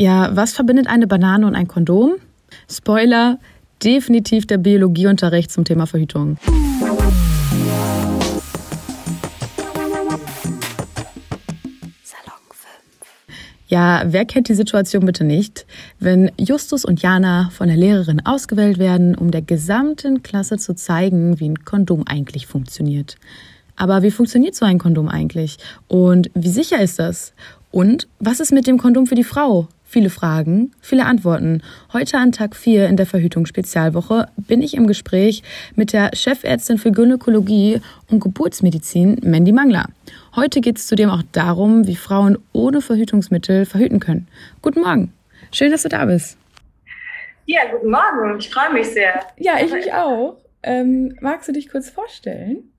Ja, was verbindet eine Banane und ein Kondom? Spoiler, definitiv der Biologieunterricht zum Thema Verhütung. Ja, wer kennt die Situation bitte nicht, wenn Justus und Jana von der Lehrerin ausgewählt werden, um der gesamten Klasse zu zeigen, wie ein Kondom eigentlich funktioniert. Aber wie funktioniert so ein Kondom eigentlich? Und wie sicher ist das? Und was ist mit dem Kondom für die Frau? Viele Fragen, viele Antworten. Heute an Tag 4 in der Verhütungsspezialwoche bin ich im Gespräch mit der Chefärztin für Gynäkologie und Geburtsmedizin, Mandy Mangler. Heute geht es zudem auch darum, wie Frauen ohne Verhütungsmittel verhüten können. Guten Morgen. Schön, dass du da bist. Ja, guten Morgen. Ich freue mich sehr. Ja, ich mich auch. Ähm, magst du dich kurz vorstellen?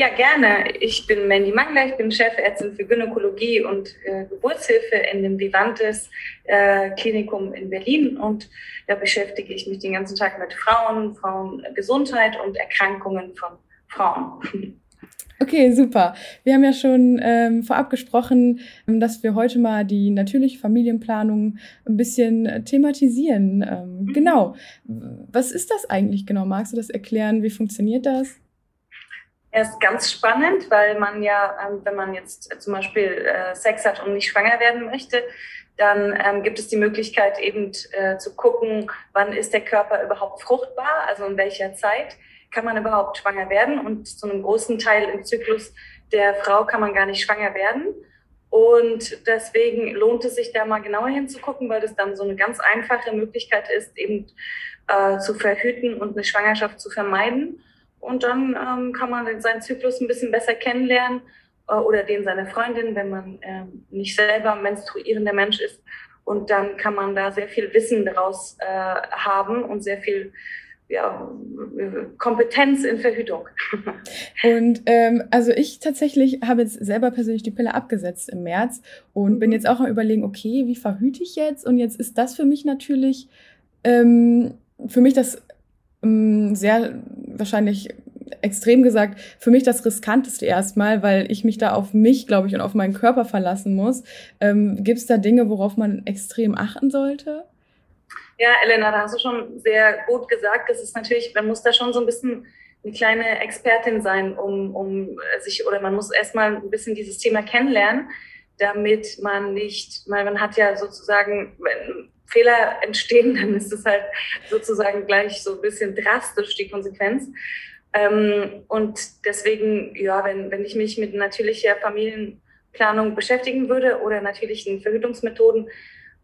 Ja, gerne. Ich bin Mandy Mangler, ich bin Chefärztin für Gynäkologie und äh, Geburtshilfe in dem Vivantes äh, Klinikum in Berlin und da beschäftige ich mich den ganzen Tag mit Frauen, Frauengesundheit und Erkrankungen von Frauen. Okay, super. Wir haben ja schon ähm, vorab gesprochen, dass wir heute mal die natürliche Familienplanung ein bisschen thematisieren. Ähm, mhm. Genau. Was ist das eigentlich genau? Magst du das erklären? Wie funktioniert das? Er ist ganz spannend, weil man ja, ähm, wenn man jetzt zum Beispiel äh, Sex hat und nicht schwanger werden möchte, dann ähm, gibt es die Möglichkeit eben äh, zu gucken, wann ist der Körper überhaupt fruchtbar, also in welcher Zeit kann man überhaupt schwanger werden. Und zu einem großen Teil im Zyklus der Frau kann man gar nicht schwanger werden. Und deswegen lohnt es sich da mal genauer hinzugucken, weil das dann so eine ganz einfache Möglichkeit ist, eben äh, zu verhüten und eine Schwangerschaft zu vermeiden. Und dann ähm, kann man seinen Zyklus ein bisschen besser kennenlernen äh, oder den seiner Freundin, wenn man äh, nicht selber menstruierender Mensch ist. Und dann kann man da sehr viel Wissen daraus äh, haben und sehr viel ja, Kompetenz in Verhütung. Und ähm, also ich tatsächlich habe jetzt selber persönlich die Pille abgesetzt im März und bin mhm. jetzt auch am überlegen, okay, wie verhüte ich jetzt? Und jetzt ist das für mich natürlich ähm, für mich das ähm, sehr wahrscheinlich extrem gesagt, für mich das riskanteste erstmal, weil ich mich da auf mich, glaube ich, und auf meinen Körper verlassen muss. Ähm, Gibt es da Dinge, worauf man extrem achten sollte? Ja, Elena, da hast du schon sehr gut gesagt. Das ist natürlich, man muss da schon so ein bisschen eine kleine Expertin sein, um, um sich, oder man muss erstmal ein bisschen dieses Thema kennenlernen, damit man nicht, weil man hat ja sozusagen, Fehler entstehen, dann ist es halt sozusagen gleich so ein bisschen drastisch die Konsequenz. Ähm, und deswegen, ja, wenn, wenn ich mich mit natürlicher Familienplanung beschäftigen würde oder natürlichen Verhütungsmethoden,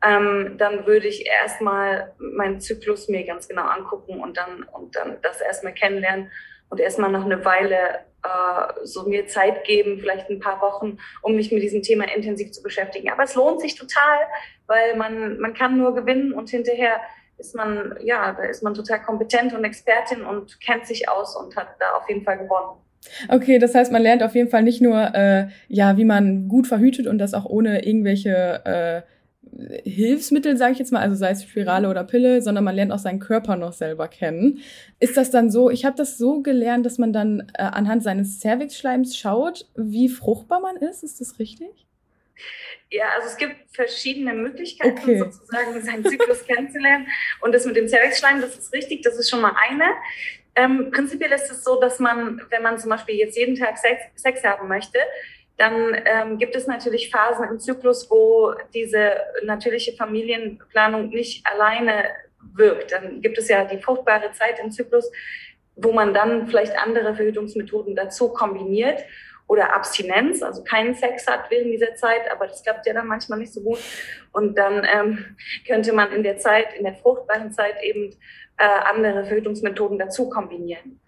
ähm, dann würde ich erstmal meinen Zyklus mir ganz genau angucken und dann, und dann das erstmal kennenlernen und erstmal noch eine Weile äh, so mir Zeit geben, vielleicht ein paar Wochen, um mich mit diesem Thema intensiv zu beschäftigen. Aber es lohnt sich total, weil man, man kann nur gewinnen und hinterher ist man, ja, da ist man total kompetent und Expertin und kennt sich aus und hat da auf jeden Fall gewonnen. Okay, das heißt, man lernt auf jeden Fall nicht nur, äh, ja, wie man gut verhütet und das auch ohne irgendwelche äh, Hilfsmittel, sage ich jetzt mal, also sei es Spirale oder Pille, sondern man lernt auch seinen Körper noch selber kennen. Ist das dann so, ich habe das so gelernt, dass man dann äh, anhand seines Cervixschleims schaut, wie fruchtbar man ist, ist das richtig? Ja, also es gibt verschiedene Möglichkeiten, okay. sozusagen seinen Zyklus kennenzulernen. Und das mit dem Cervixschleim, das ist richtig, das ist schon mal eine. Ähm, prinzipiell ist es so, dass man, wenn man zum Beispiel jetzt jeden Tag Sex, Sex haben möchte, dann ähm, gibt es natürlich Phasen im Zyklus, wo diese natürliche Familienplanung nicht alleine wirkt. Dann gibt es ja die fruchtbare Zeit im Zyklus, wo man dann vielleicht andere Verhütungsmethoden dazu kombiniert oder Abstinenz, also keinen Sex hat während dieser Zeit, aber das klappt ja dann manchmal nicht so gut. Und dann ähm, könnte man in der Zeit, in der fruchtbaren Zeit eben äh, andere Verhütungsmethoden dazu kombinieren.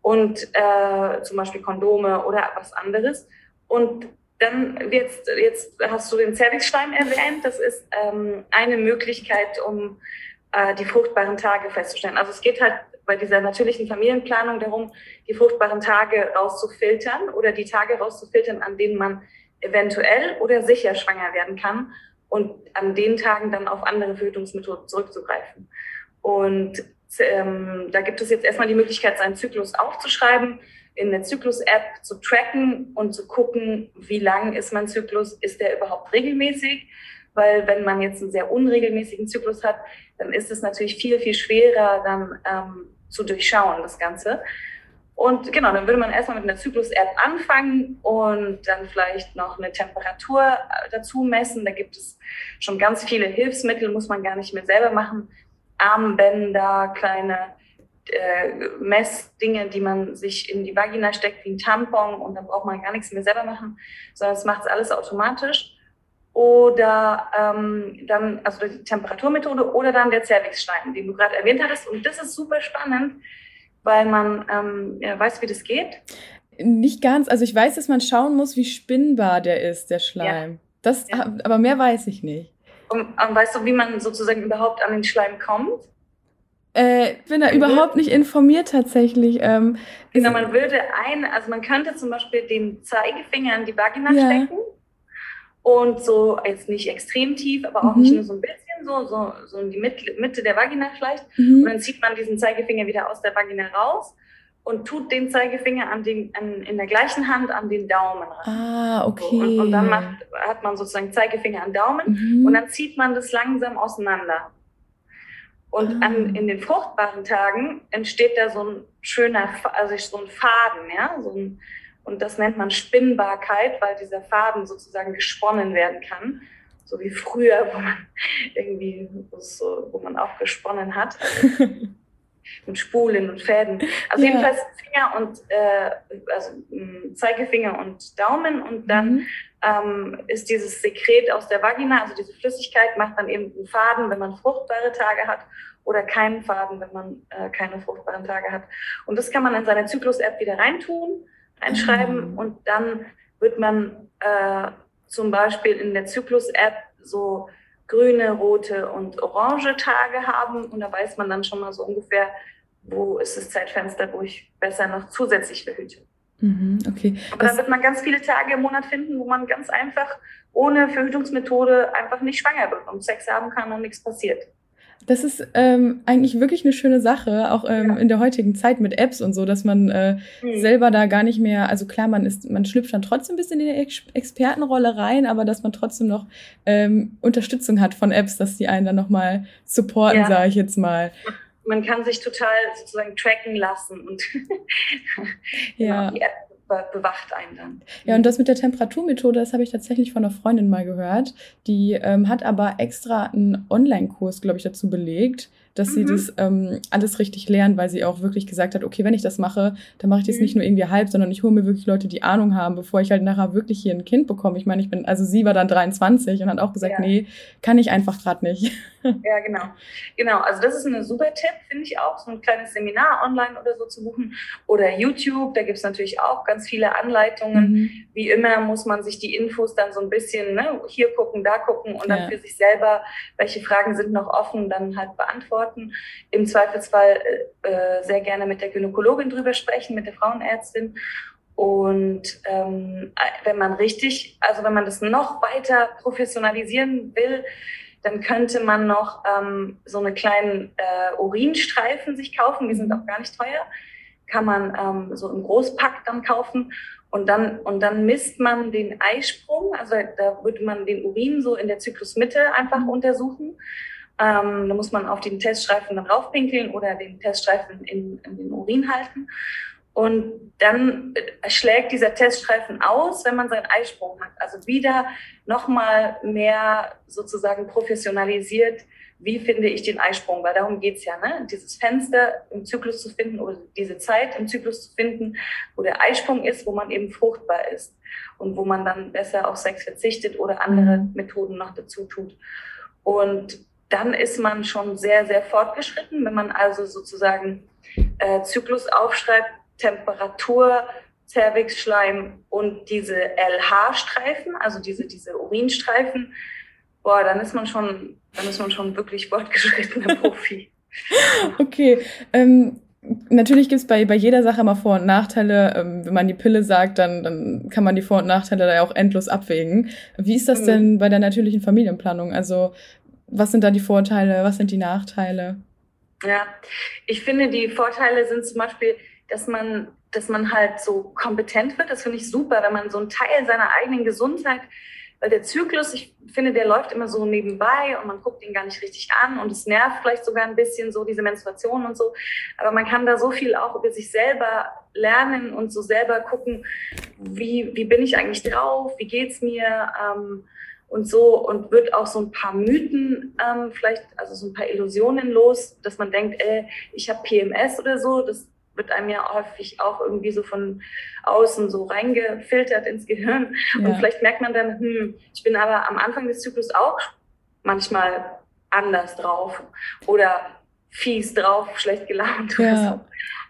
Und äh, zum Beispiel Kondome oder was anderes. Und dann jetzt, jetzt hast du den Cervixschleim erwähnt. Das ist ähm, eine Möglichkeit, um äh, die fruchtbaren Tage festzustellen. Also es geht halt bei dieser natürlichen Familienplanung darum, die fruchtbaren Tage rauszufiltern oder die Tage rauszufiltern, an denen man eventuell oder sicher schwanger werden kann und an den Tagen dann auf andere Verhütungsmethoden zurückzugreifen. Und ähm, da gibt es jetzt erstmal die Möglichkeit, seinen Zyklus aufzuschreiben in der Zyklus-App zu tracken und zu gucken, wie lang ist mein Zyklus, ist der überhaupt regelmäßig weil wenn man jetzt einen sehr unregelmäßigen Zyklus hat, dann ist es natürlich viel, viel schwerer dann ähm, zu durchschauen, das Ganze. Und genau, dann würde man erstmal mit einer Zyklus-App anfangen und dann vielleicht noch eine Temperatur äh, dazu messen. Da gibt es schon ganz viele Hilfsmittel, muss man gar nicht mehr selber machen. Armbänder, kleine äh, Messdinge, die man sich in die Vagina steckt, wie ein Tampon und dann braucht man gar nichts mehr selber machen, sondern es macht es alles automatisch. Oder ähm, dann, also die Temperaturmethode oder dann der Cervixstein, den du gerade erwähnt hattest. Und das ist super spannend, weil man ähm, ja, weiß, wie das geht? Nicht ganz. Also ich weiß, dass man schauen muss, wie spinnbar der ist, der Schleim. Ja. Das, ja. Aber mehr weiß ich nicht. Und, und, weißt du, wie man sozusagen überhaupt an den Schleim kommt? Äh, bin da überhaupt nicht informiert tatsächlich. Ähm, genau, man würde ein, also man könnte zum Beispiel den Zeigefinger in die Vagina ja. stecken und so jetzt nicht extrem tief, aber auch mhm. nicht nur so ein bisschen, so, so, so in die Mitte, Mitte der Vagina vielleicht. Mhm. Und dann zieht man diesen Zeigefinger wieder aus der Vagina raus und tut den Zeigefinger an den, an, in der gleichen Hand an den Daumen ran. Ah, okay. Und, und dann macht, hat man sozusagen Zeigefinger an Daumen mhm. und dann zieht man das langsam auseinander. Und ah. an, in den fruchtbaren Tagen entsteht da so ein schöner, also so ein Faden, ja, so ein, und das nennt man Spinnbarkeit, weil dieser Faden sozusagen gesponnen werden kann. So wie früher, wo man irgendwie, so, wo man auch gesponnen hat. Also mit Spulen und Fäden. Also ja. jedenfalls Finger und äh, also Zeigefinger und Daumen und dann mhm. Ähm, ist dieses Sekret aus der Vagina, also diese Flüssigkeit, macht dann eben einen Faden, wenn man fruchtbare Tage hat oder keinen Faden, wenn man äh, keine fruchtbaren Tage hat. Und das kann man in seine Zyklus-App wieder reintun einschreiben mhm. und dann wird man äh, zum Beispiel in der Zyklus-App so grüne, rote und orange Tage haben und da weiß man dann schon mal so ungefähr, wo ist das Zeitfenster, wo ich besser noch zusätzlich verhüte. Mhm, okay. Aber das dann wird man ganz viele Tage im Monat finden, wo man ganz einfach ohne Verhütungsmethode einfach nicht schwanger wird und Sex haben kann und nichts passiert. Das ist ähm, eigentlich wirklich eine schöne Sache, auch ähm, ja. in der heutigen Zeit mit Apps und so, dass man äh, mhm. selber da gar nicht mehr, also klar, man ist, man schlüpft dann trotzdem ein bisschen in die Ex Expertenrolle rein, aber dass man trotzdem noch ähm, Unterstützung hat von Apps, dass die einen dann nochmal supporten, ja. sage ich jetzt mal. Man kann sich total sozusagen tracken lassen und ja. Genau, die App bewacht einen dann. Ja, und das mit der Temperaturmethode, das habe ich tatsächlich von einer Freundin mal gehört. Die ähm, hat aber extra einen Online-Kurs, glaube ich, dazu belegt, dass mhm. sie das ähm, alles richtig lernen, weil sie auch wirklich gesagt hat, okay, wenn ich das mache, dann mache ich das mhm. nicht nur irgendwie halb, sondern ich hole mir wirklich Leute, die Ahnung haben, bevor ich halt nachher wirklich hier ein Kind bekomme. Ich meine, ich bin, also sie war dann 23 und hat auch gesagt, ja. nee, kann ich einfach gerade nicht. Ja, genau. Genau, also das ist ein super Tipp, finde ich auch, so ein kleines Seminar online oder so zu buchen. Oder YouTube, da gibt es natürlich auch ganz viele Anleitungen. Mhm. Wie immer muss man sich die Infos dann so ein bisschen ne, hier gucken, da gucken und dann ja. für sich selber, welche Fragen sind noch offen, dann halt beantworten. Antworten. Im Zweifelsfall äh, äh, sehr gerne mit der Gynäkologin drüber sprechen, mit der Frauenärztin. Und ähm, wenn man richtig, also wenn man das noch weiter professionalisieren will, dann könnte man noch ähm, so eine kleinen äh, Urinstreifen sich kaufen. Die sind auch gar nicht teuer. Kann man ähm, so im Großpack dann kaufen. Und dann, und dann misst man den Eisprung. Also da würde man den Urin so in der Zyklusmitte einfach mhm. untersuchen. Ähm, da muss man auf den Teststreifen dann raufpinkeln oder den Teststreifen in, in den Urin halten. Und dann schlägt dieser Teststreifen aus, wenn man seinen Eisprung hat. Also wieder nochmal mehr sozusagen professionalisiert, wie finde ich den Eisprung, weil darum geht's ja, ne? dieses Fenster im Zyklus zu finden oder diese Zeit im Zyklus zu finden, wo der Eisprung ist, wo man eben fruchtbar ist und wo man dann besser auf Sex verzichtet oder andere mhm. Methoden noch dazu tut. Und dann ist man schon sehr, sehr fortgeschritten. Wenn man also sozusagen äh, Zyklus aufschreibt, Temperatur, Cervixschleim und diese LH-Streifen, also diese, diese Urinstreifen, boah, dann ist man schon, dann ist man schon wirklich fortgeschrittener Profi. okay. Ähm, natürlich gibt es bei, bei jeder Sache immer Vor- und Nachteile. Ähm, wenn man die Pille sagt, dann, dann kann man die Vor- und Nachteile da ja auch endlos abwägen. Wie ist das mhm. denn bei der natürlichen Familienplanung? Also was sind da die Vorteile, was sind die Nachteile? Ja, ich finde, die Vorteile sind zum Beispiel, dass man, dass man halt so kompetent wird. Das finde ich super, wenn man so einen Teil seiner eigenen Gesundheit weil der Zyklus, ich finde, der läuft immer so nebenbei und man guckt ihn gar nicht richtig an und es nervt vielleicht sogar ein bisschen so diese Menstruation und so. Aber man kann da so viel auch über sich selber lernen und so selber gucken, wie, wie bin ich eigentlich drauf, wie geht's mir ähm, und so und wird auch so ein paar Mythen ähm, vielleicht, also so ein paar Illusionen los, dass man denkt, ey, ich habe PMS oder so, das wird einem ja häufig auch irgendwie so von außen so reingefiltert ins Gehirn. Ja. Und vielleicht merkt man dann, hm, ich bin aber am Anfang des Zyklus auch manchmal anders drauf oder fies drauf, schlecht gelaunt ja. oder so.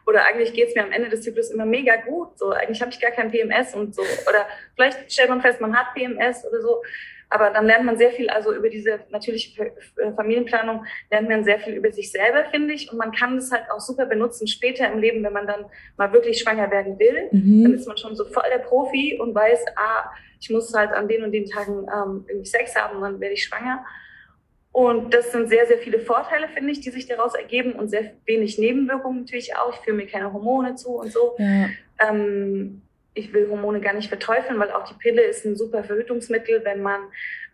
Oder eigentlich geht es mir am Ende des Zyklus immer mega gut. So, eigentlich habe ich gar kein PMS und so. Oder vielleicht stellt man fest, man hat PMS oder so. Aber dann lernt man sehr viel, also über diese natürliche Familienplanung lernt man sehr viel über sich selber, finde ich. Und man kann das halt auch super benutzen später im Leben, wenn man dann mal wirklich schwanger werden will. Mhm. Dann ist man schon so voll der Profi und weiß, ah, ich muss halt an den und den Tagen ähm, irgendwie Sex haben und dann werde ich schwanger. Und das sind sehr, sehr viele Vorteile, finde ich, die sich daraus ergeben und sehr wenig Nebenwirkungen natürlich auch. Ich führe mir keine Hormone zu und so. Ja. Ähm, ich will Hormone gar nicht verteufeln, weil auch die Pille ist ein super Verhütungsmittel, wenn man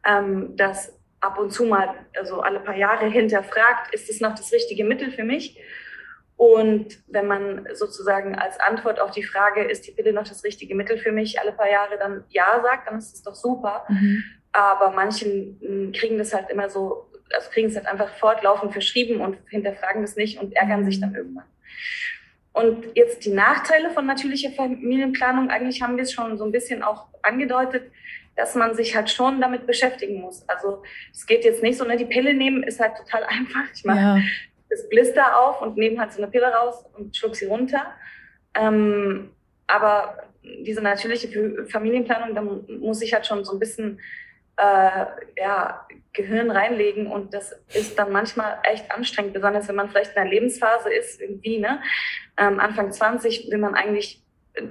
ähm, das ab und zu mal, also alle paar Jahre hinterfragt, ist es noch das richtige Mittel für mich? Und wenn man sozusagen als Antwort auf die Frage, ist die Pille noch das richtige Mittel für mich, alle paar Jahre dann Ja sagt, dann ist es doch super. Mhm. Aber manchen hm, kriegen das halt immer so, also kriegen es halt einfach fortlaufend verschrieben und hinterfragen das nicht und ärgern sich dann irgendwann. Und jetzt die Nachteile von natürlicher Familienplanung, eigentlich haben wir es schon so ein bisschen auch angedeutet, dass man sich halt schon damit beschäftigen muss. Also es geht jetzt nicht so, ne, die Pille nehmen ist halt total einfach. Ich mache ja. das Blister auf und nehme halt so eine Pille raus und schluck sie runter. Ähm, aber diese natürliche Familienplanung, da muss ich halt schon so ein bisschen äh, ja, Gehirn reinlegen und das ist dann manchmal echt anstrengend, besonders wenn man vielleicht in einer Lebensphase ist, irgendwie, ne? Ähm, Anfang 20 will man eigentlich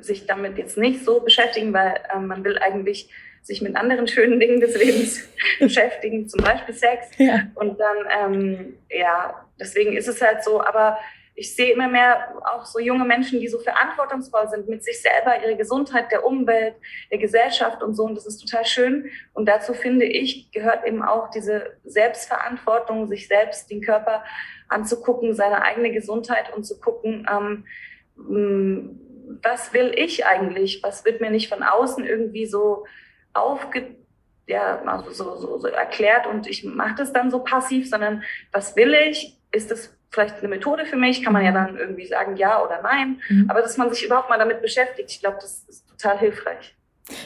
sich damit jetzt nicht so beschäftigen, weil ähm, man will eigentlich sich mit anderen schönen Dingen des Lebens beschäftigen, zum Beispiel Sex. Ja. Und dann, ähm, ja, deswegen ist es halt so, aber ich sehe immer mehr auch so junge Menschen, die so verantwortungsvoll sind mit sich selber, ihre Gesundheit, der Umwelt, der Gesellschaft und so. Und das ist total schön. Und dazu finde ich, gehört eben auch diese Selbstverantwortung, sich selbst den Körper anzugucken, seine eigene Gesundheit und zu gucken, ähm, mm, was will ich eigentlich? Was wird mir nicht von außen irgendwie so aufge ja, also so, so, so erklärt und ich mache das dann so passiv, sondern was will ich? Ist das vielleicht eine Methode für mich, kann man ja mhm. dann irgendwie sagen ja oder nein. Mhm. Aber dass man sich überhaupt mal damit beschäftigt, ich glaube, das ist total hilfreich.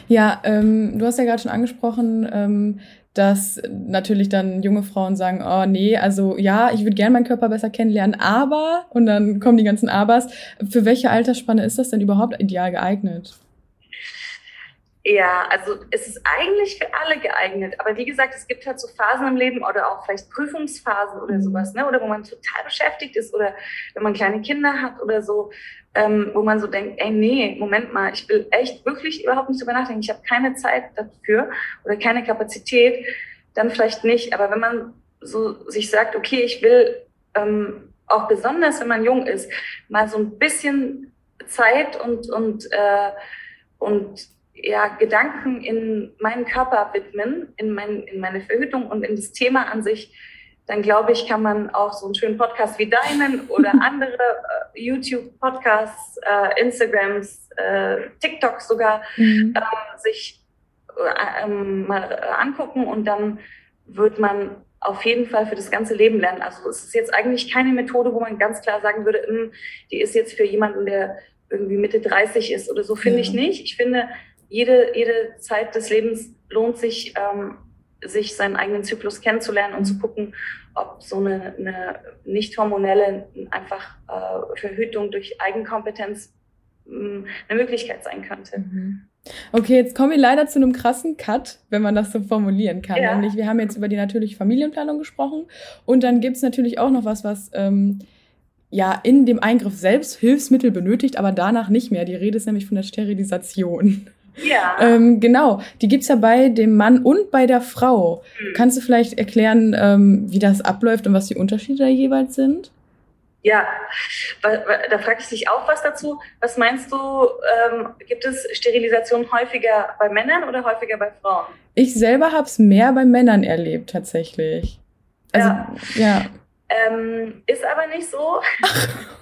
Ja, ähm, du hast ja gerade schon angesprochen, ähm, dass natürlich dann junge Frauen sagen, oh nee, also ja, ich würde gerne meinen Körper besser kennenlernen, aber, und dann kommen die ganzen Abers. Für welche Altersspanne ist das denn überhaupt ideal geeignet? Ja, also es ist eigentlich für alle geeignet. Aber wie gesagt, es gibt halt so Phasen im Leben oder auch vielleicht Prüfungsphasen oder mhm. sowas, ne? Oder wo man total beschäftigt ist oder wenn man kleine Kinder hat oder so, ähm, wo man so denkt, ey, nee, Moment mal, ich will echt wirklich überhaupt nicht drüber nachdenken. Ich habe keine Zeit dafür oder keine Kapazität, dann vielleicht nicht. Aber wenn man so sich sagt, okay, ich will ähm, auch besonders, wenn man jung ist, mal so ein bisschen Zeit und, und, äh, und ja, Gedanken in meinen Körper widmen, in, mein, in meine Verhütung und in das Thema an sich, dann glaube ich, kann man auch so einen schönen Podcast wie deinen oder andere äh, YouTube-Podcasts, äh, Instagrams, äh, TikToks sogar mhm. äh, sich äh, ähm, mal äh, angucken und dann wird man auf jeden Fall für das ganze Leben lernen. Also es ist jetzt eigentlich keine Methode, wo man ganz klar sagen würde, hm, die ist jetzt für jemanden, der irgendwie Mitte 30 ist oder so, finde ja. ich nicht. Ich finde, jede, jede Zeit des Lebens lohnt sich, ähm, sich seinen eigenen Zyklus kennenzulernen und zu gucken, ob so eine, eine nicht hormonelle einfach äh, Verhütung durch Eigenkompetenz mh, hm, eine Möglichkeit sein könnte. Mhm. Okay, jetzt kommen wir leider zu einem krassen Cut, wenn man das so formulieren kann. Ja. Nämlich, wir haben jetzt über die natürliche Familienplanung gesprochen und dann gibt es natürlich auch noch was, was ähm, ja in dem Eingriff selbst Hilfsmittel benötigt, aber danach nicht mehr. Die Rede ist nämlich von der Sterilisation. Ja. Ähm, genau, die gibt es ja bei dem Mann und bei der Frau. Mhm. Kannst du vielleicht erklären, ähm, wie das abläuft und was die Unterschiede da jeweils sind? Ja, da frage ich dich auch was dazu. Was meinst du, ähm, gibt es Sterilisation häufiger bei Männern oder häufiger bei Frauen? Ich selber habe es mehr bei Männern erlebt, tatsächlich. Also, ja. ja. Ähm, ist aber nicht so,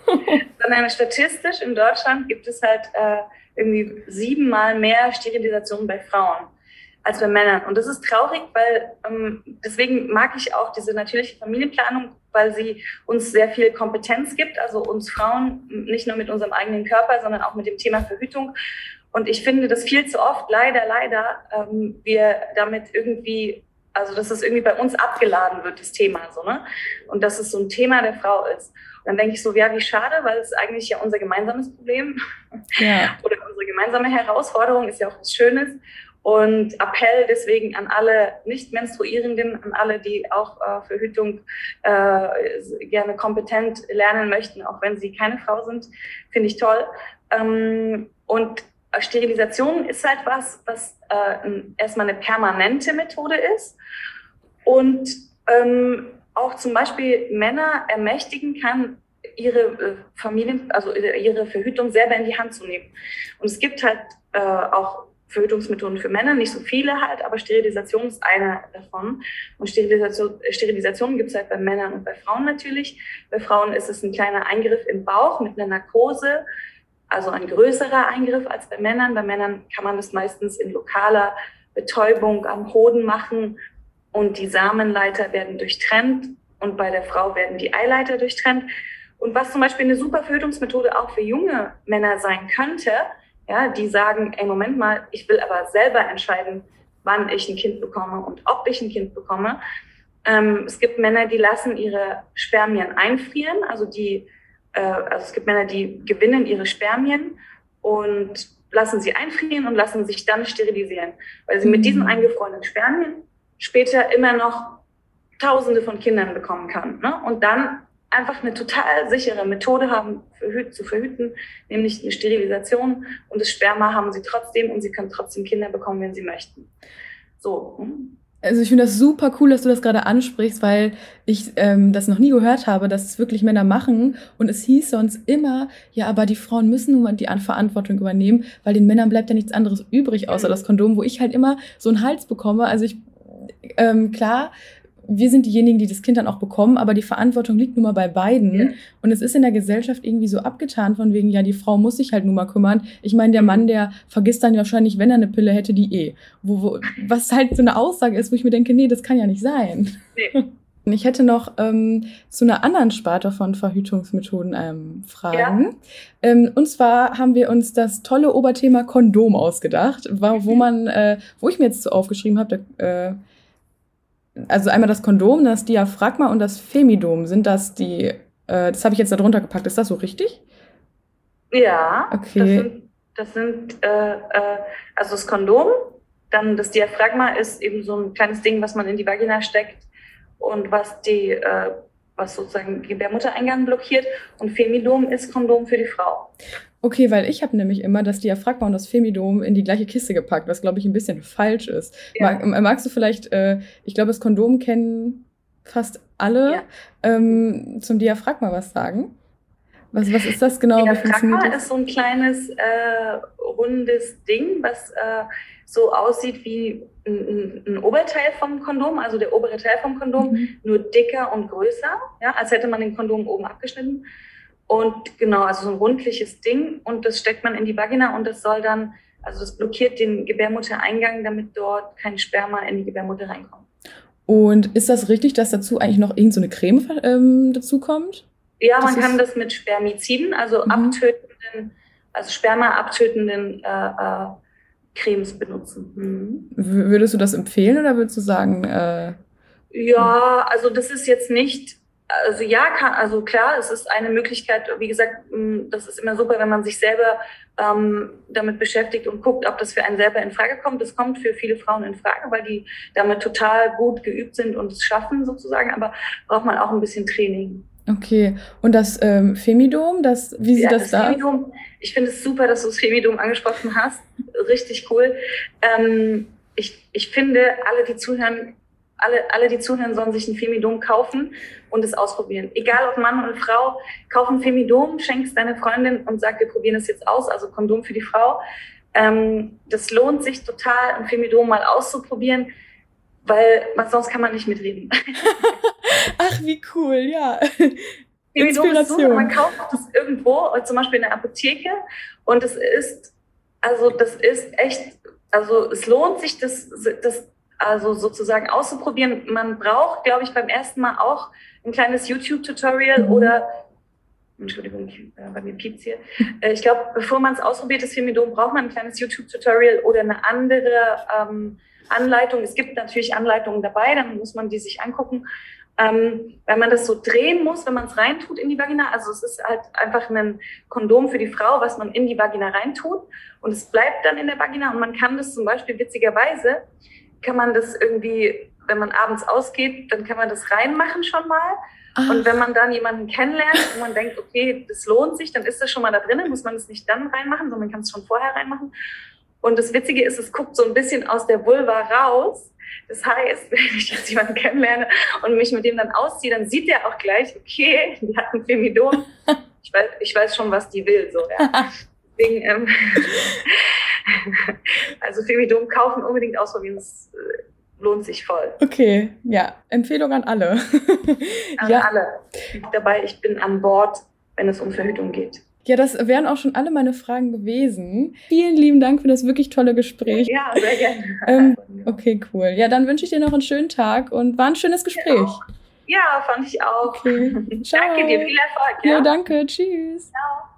sondern statistisch in Deutschland gibt es halt äh, irgendwie siebenmal mehr Sterilisation bei Frauen als bei Männern. Und das ist traurig, weil ähm, deswegen mag ich auch diese natürliche Familienplanung, weil sie uns sehr viel Kompetenz gibt, also uns Frauen, nicht nur mit unserem eigenen Körper, sondern auch mit dem Thema Verhütung. Und ich finde, dass viel zu oft, leider, leider, ähm, wir damit irgendwie, also dass es irgendwie bei uns abgeladen wird, das Thema so, ne? Und dass es so ein Thema der Frau ist. Und dann denke ich so, ja, wie schade, weil es eigentlich ja unser gemeinsames Problem ja. oder gemeinsame Herausforderung ist ja auch was Schönes. Und Appell deswegen an alle Nicht-Menstruierenden, an alle, die auch äh, Verhütung äh, gerne kompetent lernen möchten, auch wenn sie keine Frau sind, finde ich toll. Ähm, und Sterilisation ist halt was, was äh, erstmal eine permanente Methode ist und ähm, auch zum Beispiel Männer ermächtigen kann, ihre äh, Familien, also ihre Verhütung selber in die Hand zu nehmen. Und es gibt halt äh, auch Verhütungsmethoden für Männer, nicht so viele halt, aber Sterilisation ist eine davon. Und Sterilisation, Sterilisation gibt es halt bei Männern und bei Frauen natürlich. Bei Frauen ist es ein kleiner Eingriff im Bauch mit einer Narkose, also ein größerer Eingriff als bei Männern. Bei Männern kann man das meistens in lokaler Betäubung am Hoden machen und die Samenleiter werden durchtrennt und bei der Frau werden die Eileiter durchtrennt. Und was zum Beispiel eine super Verhütungsmethode auch für junge Männer sein könnte, ja, die sagen, ey, Moment mal, ich will aber selber entscheiden, wann ich ein Kind bekomme und ob ich ein Kind bekomme. Ähm, es gibt Männer, die lassen ihre Spermien einfrieren, also die, äh, also es gibt Männer, die gewinnen ihre Spermien und lassen sie einfrieren und lassen sich dann sterilisieren, weil sie mit diesen mhm. eingefrorenen Spermien später immer noch Tausende von Kindern bekommen kann. Ne? Und dann einfach eine total sichere Methode haben, zu verhüten, nämlich eine Sterilisation. Und das Sperma haben sie trotzdem und sie können trotzdem Kinder bekommen, wenn sie möchten. So. Hm? Also ich finde das super cool, dass du das gerade ansprichst, weil ich ähm, das noch nie gehört habe, dass es wirklich Männer machen. Und es hieß sonst immer, ja, aber die Frauen müssen nun mal die Verantwortung übernehmen, weil den Männern bleibt ja nichts anderes übrig außer mhm. das Kondom, wo ich halt immer so einen Hals bekomme. Also ich, ähm, klar, wir sind diejenigen, die das Kind dann auch bekommen, aber die Verantwortung liegt nun mal bei beiden. Ja. Und es ist in der Gesellschaft irgendwie so abgetan, von wegen, ja, die Frau muss sich halt nun mal kümmern. Ich meine, der Mann, der vergisst dann wahrscheinlich, wenn er eine Pille hätte, die eh. Wo, wo, was halt so eine Aussage ist, wo ich mir denke, nee, das kann ja nicht sein. Nee. Ich hätte noch ähm, zu einer anderen Sparte von Verhütungsmethoden ähm, Fragen. Ja. Ähm, und zwar haben wir uns das tolle Oberthema Kondom ausgedacht, wo, wo mhm. man, äh, wo ich mir jetzt so aufgeschrieben habe, äh, also einmal das Kondom, das Diaphragma und das Femidom. Sind das die, äh, das habe ich jetzt da drunter gepackt, ist das so richtig? Ja, okay. das sind, das sind äh, äh, also das Kondom, dann das Diaphragma ist eben so ein kleines Ding, was man in die Vagina steckt und was die, äh, was sozusagen Gebärmuttereingang blockiert und Femidom ist Kondom für die Frau. Okay, weil ich habe nämlich immer das Diaphragma und das Femidom in die gleiche Kiste gepackt, was glaube ich ein bisschen falsch ist. Ja. Mag, magst du vielleicht, äh, ich glaube, das Kondom kennen fast alle, ja. ähm, zum Diaphragma was sagen? Was, was ist das genau? Diaphragma ist so ein kleines äh, rundes Ding, was äh, so aussieht wie ein, ein, Oberteil vom Kondom, also der obere Teil vom Kondom, mhm. nur dicker und größer, ja, als hätte man den Kondom oben abgeschnitten. Und genau, also so ein rundliches Ding und das steckt man in die Vagina und das soll dann, also das blockiert den Gebärmuttereingang, damit dort kein Sperma in die Gebärmutter reinkommt. Und ist das richtig, dass dazu eigentlich noch irgendeine so Creme ähm, dazu kommt? Ja, man kann das mit Spermiziden, also mhm. abtötenden, also Sperma abtötenden äh, äh, Cremes benutzen. Mhm. Würdest du das empfehlen oder würdest du sagen? Äh, ja, also das ist jetzt nicht also ja, kann, also klar, es ist eine Möglichkeit, wie gesagt, das ist immer super, wenn man sich selber ähm, damit beschäftigt und guckt, ob das für einen selber in Frage kommt. Das kommt für viele Frauen in Frage, weil die damit total gut geübt sind und es schaffen sozusagen, aber braucht man auch ein bisschen Training. Okay, und das ähm, Femidom, das, wie sieht ja, das, das da Femidom, Ich finde es super, dass du das Femidom angesprochen hast. Richtig cool. Ähm, ich, ich finde, alle, die zuhören, alle, alle, die zuhören, sollen sich ein Femidom kaufen und es ausprobieren. Egal ob Mann oder Frau, kauf ein Femidom, schenkst deine Freundin und sag, wir probieren es jetzt aus, also Kondom für die Frau. Ähm, das lohnt sich total, ein Femidom mal auszuprobieren, weil sonst kann man nicht mitreden. Ach, wie cool, ja. Femidom ist so, man kauft das irgendwo, zum Beispiel in der Apotheke und es ist, also das ist echt, also es lohnt sich, das, das also sozusagen auszuprobieren. Man braucht, glaube ich, beim ersten Mal auch ein kleines YouTube-Tutorial mhm. oder Entschuldigung, äh, bei mir piept hier. Äh, ich glaube, bevor man es ausprobiert, das Firmidom, braucht man ein kleines YouTube-Tutorial oder eine andere ähm, Anleitung. Es gibt natürlich Anleitungen dabei, dann muss man die sich angucken. Ähm, wenn man das so drehen muss, wenn man es reintut in die Vagina, also es ist halt einfach ein Kondom für die Frau, was man in die Vagina reintut und es bleibt dann in der Vagina und man kann das zum Beispiel witzigerweise, kann man das irgendwie, wenn man abends ausgeht, dann kann man das reinmachen schon mal. Ach. Und wenn man dann jemanden kennenlernt und man denkt, okay, das lohnt sich, dann ist das schon mal da drinnen, muss man es nicht dann reinmachen, sondern man kann es schon vorher reinmachen. Und das Witzige ist, es guckt so ein bisschen aus der Vulva raus. Das heißt, wenn ich jetzt jemanden kennenlerne und mich mit dem dann ausziehe, dann sieht der auch gleich, okay, die hat ein Femidom. Ich weiß, ich weiß schon, was die will. So, ja. Deswegen, ähm, also Femidom kaufen, unbedingt ausprobieren. Das äh, lohnt sich voll. Okay, ja, Empfehlung an alle. an ja. alle. Dabei, ich bin an Bord, wenn es um Verhütung geht. Ja, das wären auch schon alle meine Fragen gewesen. Vielen lieben Dank für das wirklich tolle Gespräch. Ja, sehr gerne. ähm, okay, cool. Ja, dann wünsche ich dir noch einen schönen Tag und war ein schönes Gespräch. Ja, fand ich auch. Okay. Ciao. Danke dir, viel Erfolg. Ja, ja danke. Tschüss. Ciao.